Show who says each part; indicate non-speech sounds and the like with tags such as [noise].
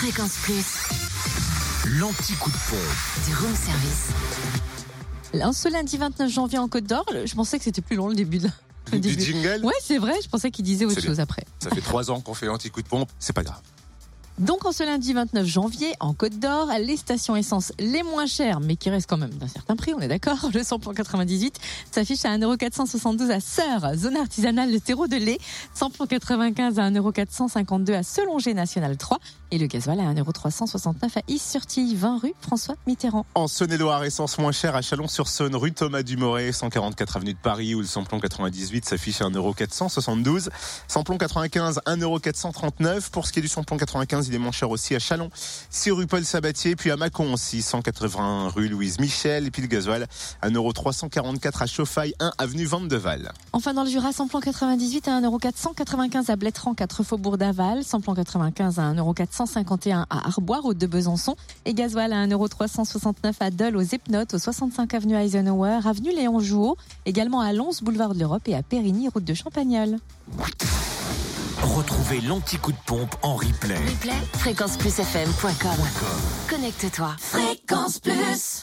Speaker 1: Fréquence Plus,
Speaker 2: L'anti-coup de pompe.
Speaker 1: du room service.
Speaker 3: Alors, Ce lundi 29 janvier en Côte d'Or, je pensais que c'était plus long le début. De... le
Speaker 4: Du
Speaker 3: début.
Speaker 4: jingle?
Speaker 3: Ouais, c'est vrai, je pensais qu'il disait autre chose après.
Speaker 4: Ça fait trois ans qu'on fait l'anti-coup de pompe, c'est pas grave.
Speaker 3: Donc en ce lundi 29 janvier, en Côte d'Or, les stations essence les moins chères, mais qui restent quand même d'un certain prix, on est d'accord, [laughs] le samplon 98 s'affiche à 1,472€ à Sœur, zone artisanale le terreau de lait, samplon 95 à 1,452€ à Selongé National 3, et le gasoil à 1,369€ à Is-sur-Tille, 20 rue François Mitterrand.
Speaker 4: En Saône-et-Loire, essence moins chère à Chalon-sur-Saône, rue Thomas Dumoré, 144 avenue de Paris, où le samplon 98 s'affiche à 1,472€. Samplon 95, 1,439€. Pour ce qui est du samplon 95, moins cher aussi à Chalon, 6 rue Paul Sabatier, puis à Mâcon aussi, 180 rue Louise Michel, et puis le gasoil, 1,344€ à Chauffaille, 1 avenue Vandeval.
Speaker 3: Enfin dans le Jura, samplon 98 à 1,495€ à Blétran, 4 faubourg d'Aval, samplon 95 à 1,451€ à Arbois, route de Besançon, et gasoil à 1,369€ à Dole, aux Epnotes, au 65 avenue Eisenhower, avenue Léon Jouot, également à Lons, boulevard de l'Europe et à Périgny, route de Champagnole.
Speaker 2: Retrouvez l'anti-coup de pompe en replay.
Speaker 1: Replay, fréquenceplusfm.com. Connecte-toi. Fréquence Plus.